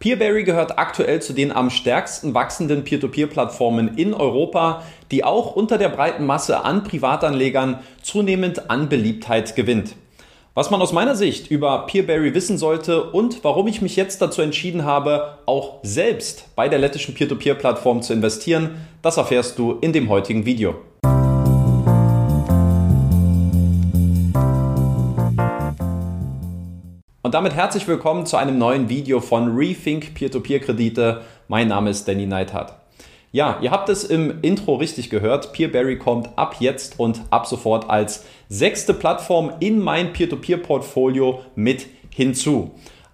Peerberry gehört aktuell zu den am stärksten wachsenden Peer-to-Peer-Plattformen in Europa, die auch unter der breiten Masse an Privatanlegern zunehmend an Beliebtheit gewinnt. Was man aus meiner Sicht über Peerberry wissen sollte und warum ich mich jetzt dazu entschieden habe, auch selbst bei der lettischen Peer-to-Peer-Plattform zu investieren, das erfährst du in dem heutigen Video. Und damit herzlich willkommen zu einem neuen Video von Rethink Peer-to-Peer-Kredite. Mein Name ist Danny Neithardt. Ja, ihr habt es im Intro richtig gehört. Peerberry kommt ab jetzt und ab sofort als sechste Plattform in mein Peer-to-Peer-Portfolio mit hinzu.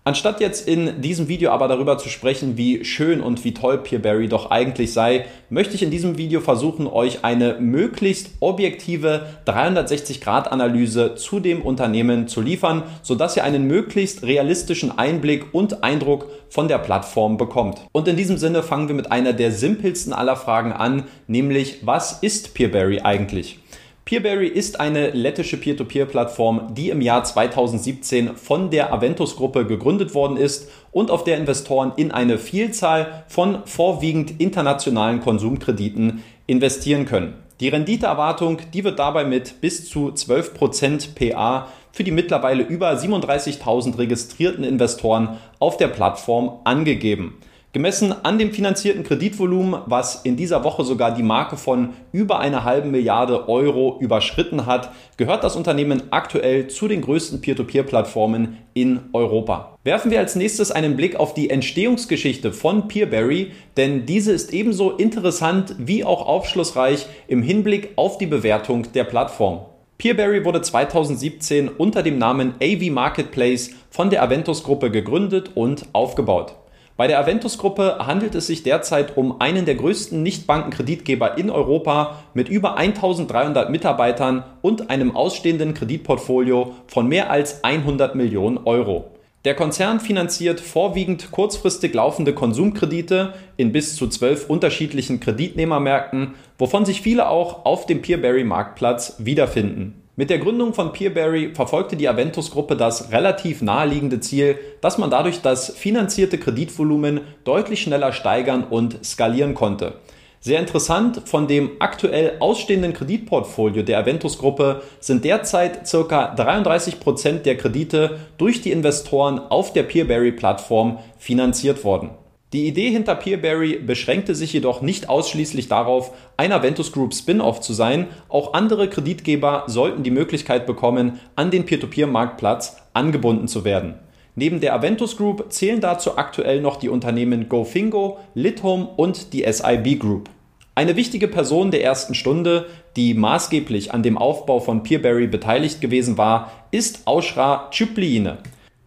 Anstatt jetzt in diesem Video aber darüber zu sprechen, wie schön und wie toll Peerberry doch eigentlich sei, möchte ich in diesem Video versuchen, euch eine möglichst objektive 360-Grad-Analyse zu dem Unternehmen zu liefern, sodass ihr einen möglichst realistischen Einblick und Eindruck von der Plattform bekommt. Und in diesem Sinne fangen wir mit einer der simpelsten aller Fragen an, nämlich was ist Peerberry eigentlich? Peerberry ist eine lettische Peer-to-Peer-Plattform, die im Jahr 2017 von der Aventus-Gruppe gegründet worden ist und auf der Investoren in eine Vielzahl von vorwiegend internationalen Konsumkrediten investieren können. Die Renditeerwartung, die wird dabei mit bis zu 12% PA für die mittlerweile über 37.000 registrierten Investoren auf der Plattform angegeben. Gemessen an dem finanzierten Kreditvolumen, was in dieser Woche sogar die Marke von über einer halben Milliarde Euro überschritten hat, gehört das Unternehmen aktuell zu den größten Peer-to-Peer-Plattformen in Europa. Werfen wir als nächstes einen Blick auf die Entstehungsgeschichte von Peerberry, denn diese ist ebenso interessant wie auch aufschlussreich im Hinblick auf die Bewertung der Plattform. Peerberry wurde 2017 unter dem Namen AV Marketplace von der Aventus Gruppe gegründet und aufgebaut. Bei der Aventus-Gruppe handelt es sich derzeit um einen der größten Nichtbankenkreditgeber in Europa mit über 1300 Mitarbeitern und einem ausstehenden Kreditportfolio von mehr als 100 Millionen Euro. Der Konzern finanziert vorwiegend kurzfristig laufende Konsumkredite in bis zu zwölf unterschiedlichen Kreditnehmermärkten, wovon sich viele auch auf dem Peerberry-Marktplatz wiederfinden. Mit der Gründung von Peerberry verfolgte die Aventus-Gruppe das relativ naheliegende Ziel, dass man dadurch das finanzierte Kreditvolumen deutlich schneller steigern und skalieren konnte. Sehr interessant, von dem aktuell ausstehenden Kreditportfolio der Aventus-Gruppe sind derzeit ca. 33 Prozent der Kredite durch die Investoren auf der Peerberry-Plattform finanziert worden. Die Idee hinter Peerberry beschränkte sich jedoch nicht ausschließlich darauf, ein Aventus Group Spin-off zu sein. Auch andere Kreditgeber sollten die Möglichkeit bekommen, an den Peer-to-Peer-Marktplatz angebunden zu werden. Neben der Aventus Group zählen dazu aktuell noch die Unternehmen GoFingo, Lithome und die SIB Group. Eine wichtige Person der ersten Stunde, die maßgeblich an dem Aufbau von Peerberry beteiligt gewesen war, ist Aushra Tschüpliine.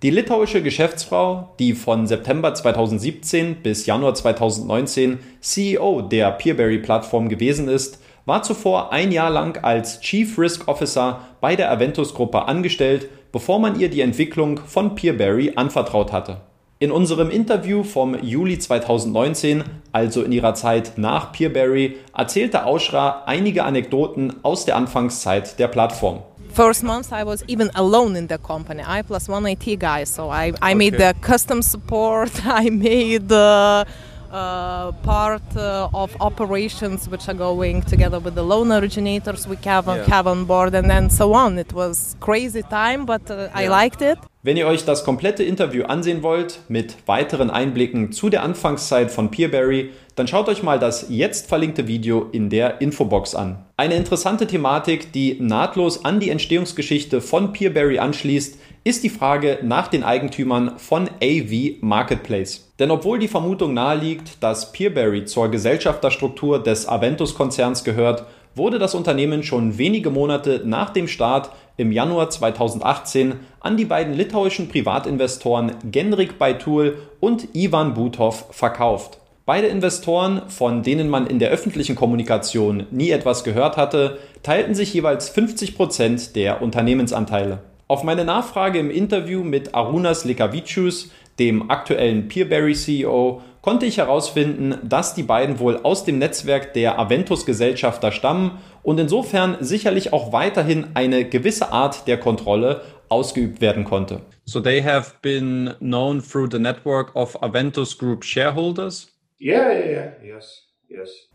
Die litauische Geschäftsfrau, die von September 2017 bis Januar 2019 CEO der Peerberry-Plattform gewesen ist, war zuvor ein Jahr lang als Chief Risk Officer bei der Aventus-Gruppe angestellt, bevor man ihr die Entwicklung von Peerberry anvertraut hatte. In unserem Interview vom Juli 2019, also in ihrer Zeit nach Peerberry, erzählte Aushra einige Anekdoten aus der Anfangszeit der Plattform. First month I was even alone in the company. I plus one IT guy, so I, I okay. made the custom support. I made the uh, part uh, of operations which are going together with the loan originators we have, yeah. have on board, and then so on. It was crazy time, but uh, yeah. I liked it. Wenn ihr euch das komplette Interview ansehen wollt, mit weiteren Einblicken zu der Anfangszeit von Peerberry, dann schaut euch mal das jetzt verlinkte Video in der Infobox an. Eine interessante Thematik, die nahtlos an die Entstehungsgeschichte von Peerberry anschließt, ist die Frage nach den Eigentümern von AV Marketplace. Denn obwohl die Vermutung naheliegt, dass Peerberry zur Gesellschafterstruktur des Aventus-Konzerns gehört, wurde das Unternehmen schon wenige Monate nach dem Start im Januar 2018 an die beiden litauischen Privatinvestoren Genrik Baitul und Ivan Butov verkauft. Beide Investoren, von denen man in der öffentlichen Kommunikation nie etwas gehört hatte, teilten sich jeweils 50 Prozent der Unternehmensanteile. Auf meine Nachfrage im Interview mit Arunas Lekavicius, dem aktuellen Peerberry CEO, konnte ich herausfinden, dass die beiden wohl aus dem Netzwerk der Aventus-Gesellschafter stammen und insofern sicherlich auch weiterhin eine gewisse Art der Kontrolle ausgeübt werden konnte. So they have been known through the network of Aventus Group shareholders? Yeah, yeah, yeah, yes.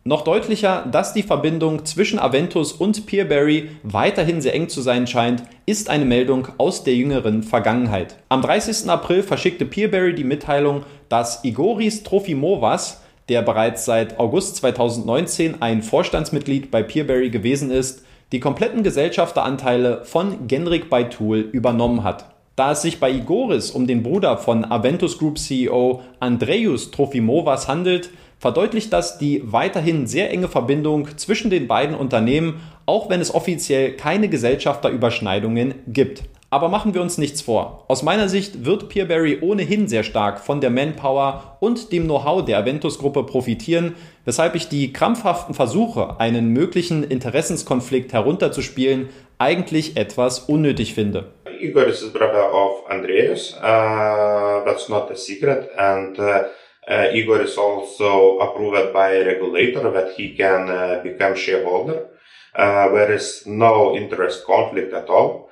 Noch deutlicher, dass die Verbindung zwischen Aventus und Peerberry weiterhin sehr eng zu sein scheint, ist eine Meldung aus der jüngeren Vergangenheit. Am 30. April verschickte Peerberry die Mitteilung, dass Igoris Trofimovas, der bereits seit August 2019 ein Vorstandsmitglied bei Peerberry gewesen ist, die kompletten Gesellschafteranteile von Genrik Baitul übernommen hat. Da es sich bei Igoris um den Bruder von Aventus Group CEO Andreas Trofimovas handelt, verdeutlicht das die weiterhin sehr enge Verbindung zwischen den beiden Unternehmen, auch wenn es offiziell keine Gesellschafterüberschneidungen gibt. Aber machen wir uns nichts vor. Aus meiner Sicht wird Peerberry ohnehin sehr stark von der Manpower und dem Know-how der Aventus-Gruppe profitieren, weshalb ich die krampfhaften Versuche, einen möglichen Interessenskonflikt herunterzuspielen, eigentlich etwas unnötig finde. Igor is the brother of Andreas. Uh, that's not a secret. And uh, Igor is also approved by regulator that he can uh, become shareholder. Uh, there is no interest conflict at all.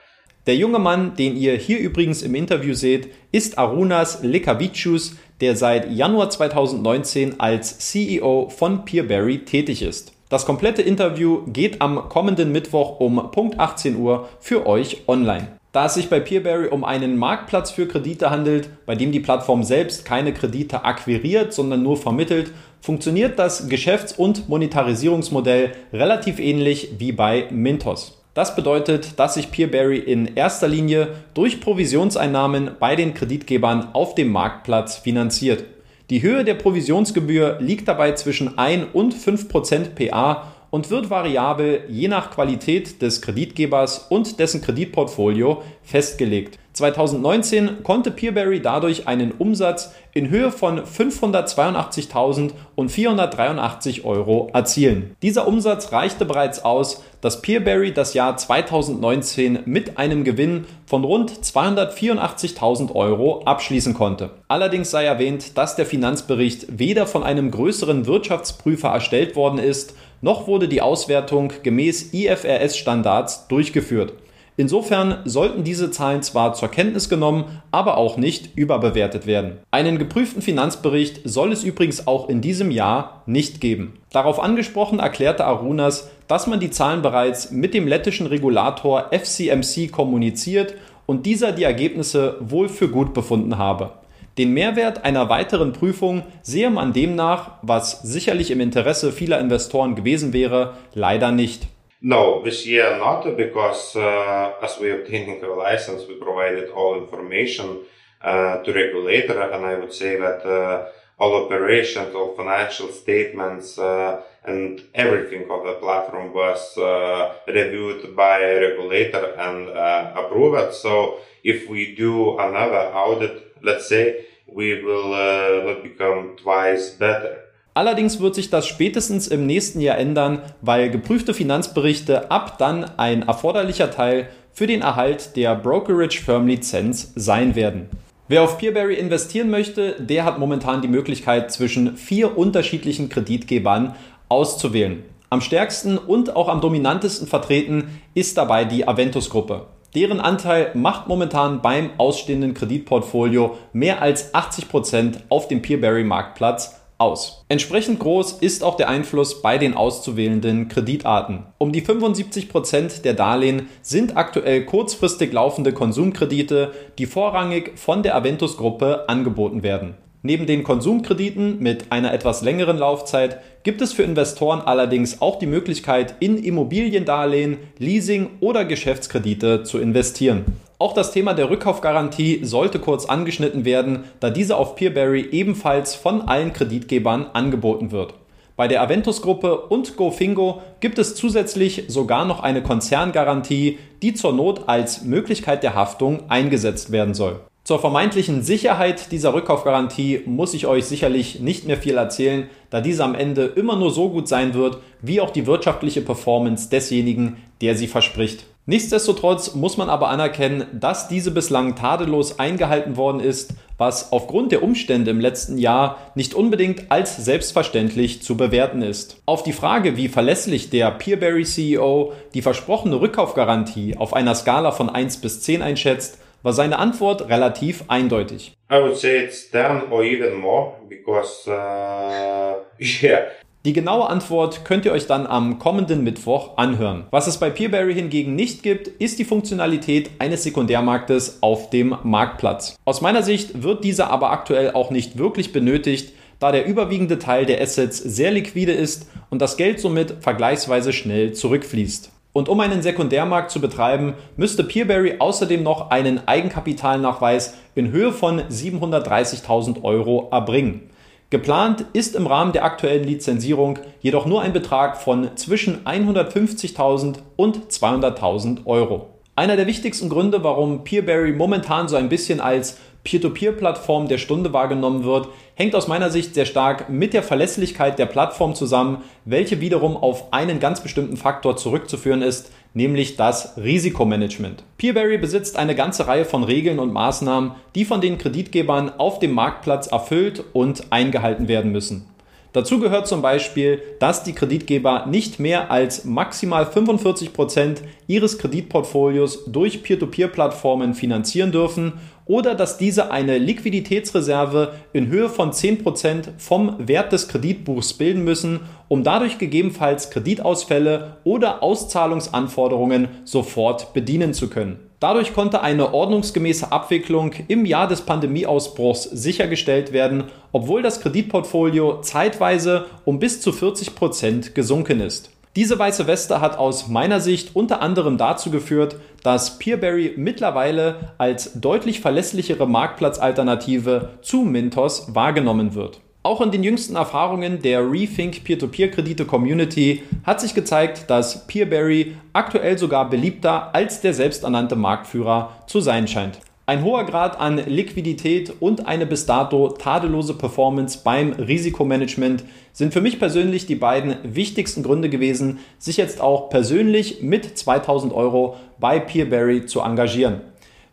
Der junge Mann, den ihr hier übrigens im Interview seht, ist Arunas Lekavicius, der seit Januar 2019 als CEO von Peerberry tätig ist. Das komplette Interview geht am kommenden Mittwoch um Punkt 18 Uhr für euch online. Da es sich bei Peerberry um einen Marktplatz für Kredite handelt, bei dem die Plattform selbst keine Kredite akquiriert, sondern nur vermittelt, funktioniert das Geschäfts- und Monetarisierungsmodell relativ ähnlich wie bei Mintos. Das bedeutet, dass sich Peerberry in erster Linie durch Provisionseinnahmen bei den Kreditgebern auf dem Marktplatz finanziert. Die Höhe der Provisionsgebühr liegt dabei zwischen 1 und 5% PA und wird variabel je nach Qualität des Kreditgebers und dessen Kreditportfolio festgelegt. 2019 konnte Peerberry dadurch einen Umsatz in Höhe von 582.483 Euro erzielen. Dieser Umsatz reichte bereits aus, dass Peerberry das Jahr 2019 mit einem Gewinn von rund 284.000 Euro abschließen konnte. Allerdings sei erwähnt, dass der Finanzbericht weder von einem größeren Wirtschaftsprüfer erstellt worden ist, noch wurde die Auswertung gemäß IFRS-Standards durchgeführt. Insofern sollten diese Zahlen zwar zur Kenntnis genommen, aber auch nicht überbewertet werden. Einen geprüften Finanzbericht soll es übrigens auch in diesem Jahr nicht geben. Darauf angesprochen erklärte Arunas, dass man die Zahlen bereits mit dem lettischen Regulator FCMC kommuniziert und dieser die Ergebnisse wohl für gut befunden habe. Den Mehrwert einer weiteren Prüfung sehe man demnach, was sicherlich im Interesse vieler Investoren gewesen wäre, leider nicht. No, this year not because uh, as we obtained a license, we provided all information uh, to regulator, and I would say that uh, all operations, all financial statements, uh, and everything of the platform was uh, reviewed by regulator and uh, approved. So if we do another audit, let's say, we will not become twice better. Allerdings wird sich das spätestens im nächsten Jahr ändern, weil geprüfte Finanzberichte ab dann ein erforderlicher Teil für den Erhalt der Brokerage Firm Lizenz sein werden. Wer auf Peerberry investieren möchte, der hat momentan die Möglichkeit zwischen vier unterschiedlichen Kreditgebern auszuwählen. Am stärksten und auch am dominantesten vertreten ist dabei die Aventus Gruppe. Deren Anteil macht momentan beim ausstehenden Kreditportfolio mehr als 80 Prozent auf dem Peerberry Marktplatz aus. Entsprechend groß ist auch der Einfluss bei den auszuwählenden Kreditarten. Um die 75 Prozent der Darlehen sind aktuell kurzfristig laufende Konsumkredite, die vorrangig von der Aventus-Gruppe angeboten werden. Neben den Konsumkrediten mit einer etwas längeren Laufzeit gibt es für Investoren allerdings auch die Möglichkeit, in Immobiliendarlehen, Leasing oder Geschäftskredite zu investieren. Auch das Thema der Rückkaufgarantie sollte kurz angeschnitten werden, da diese auf Peerberry ebenfalls von allen Kreditgebern angeboten wird. Bei der Aventus-Gruppe und GoFingo gibt es zusätzlich sogar noch eine Konzerngarantie, die zur Not als Möglichkeit der Haftung eingesetzt werden soll. Zur vermeintlichen Sicherheit dieser Rückkaufgarantie muss ich euch sicherlich nicht mehr viel erzählen, da diese am Ende immer nur so gut sein wird, wie auch die wirtschaftliche Performance desjenigen, der sie verspricht. Nichtsdestotrotz muss man aber anerkennen, dass diese bislang tadellos eingehalten worden ist, was aufgrund der Umstände im letzten Jahr nicht unbedingt als selbstverständlich zu bewerten ist. Auf die Frage, wie verlässlich der Peerberry CEO die versprochene Rückkaufgarantie auf einer Skala von 1 bis 10 einschätzt, war seine Antwort relativ eindeutig. I would say it's 10 or even more because uh, yeah. Die genaue Antwort könnt ihr euch dann am kommenden Mittwoch anhören. Was es bei Peerberry hingegen nicht gibt, ist die Funktionalität eines Sekundärmarktes auf dem Marktplatz. Aus meiner Sicht wird dieser aber aktuell auch nicht wirklich benötigt, da der überwiegende Teil der Assets sehr liquide ist und das Geld somit vergleichsweise schnell zurückfließt. Und um einen Sekundärmarkt zu betreiben, müsste Peerberry außerdem noch einen Eigenkapitalnachweis in Höhe von 730.000 Euro erbringen. Geplant ist im Rahmen der aktuellen Lizenzierung jedoch nur ein Betrag von zwischen 150.000 und 200.000 Euro. Einer der wichtigsten Gründe, warum Peerberry momentan so ein bisschen als Peer-to-Peer-Plattform der Stunde wahrgenommen wird, hängt aus meiner Sicht sehr stark mit der Verlässlichkeit der Plattform zusammen, welche wiederum auf einen ganz bestimmten Faktor zurückzuführen ist, nämlich das Risikomanagement. Peerberry besitzt eine ganze Reihe von Regeln und Maßnahmen, die von den Kreditgebern auf dem Marktplatz erfüllt und eingehalten werden müssen. Dazu gehört zum Beispiel, dass die Kreditgeber nicht mehr als maximal 45 Prozent ihres Kreditportfolios durch Peer-to-Peer-Plattformen finanzieren dürfen oder dass diese eine Liquiditätsreserve in Höhe von 10% vom Wert des Kreditbuchs bilden müssen, um dadurch gegebenenfalls Kreditausfälle oder Auszahlungsanforderungen sofort bedienen zu können. Dadurch konnte eine ordnungsgemäße Abwicklung im Jahr des Pandemieausbruchs sichergestellt werden, obwohl das Kreditportfolio zeitweise um bis zu 40 Prozent gesunken ist. Diese weiße Weste hat aus meiner Sicht unter anderem dazu geführt, dass Peerberry mittlerweile als deutlich verlässlichere Marktplatzalternative zu Mintos wahrgenommen wird. Auch in den jüngsten Erfahrungen der Rethink Peer-to-Peer-Kredite Community hat sich gezeigt, dass Peerberry aktuell sogar beliebter als der selbsternannte Marktführer zu sein scheint. Ein hoher Grad an Liquidität und eine bis dato tadellose Performance beim Risikomanagement sind für mich persönlich die beiden wichtigsten Gründe gewesen, sich jetzt auch persönlich mit 2000 Euro bei Peerberry zu engagieren.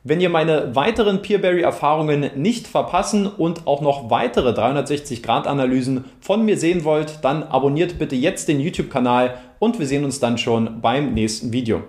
Wenn ihr meine weiteren Peerberry-Erfahrungen nicht verpassen und auch noch weitere 360-Grad-Analysen von mir sehen wollt, dann abonniert bitte jetzt den YouTube-Kanal und wir sehen uns dann schon beim nächsten Video.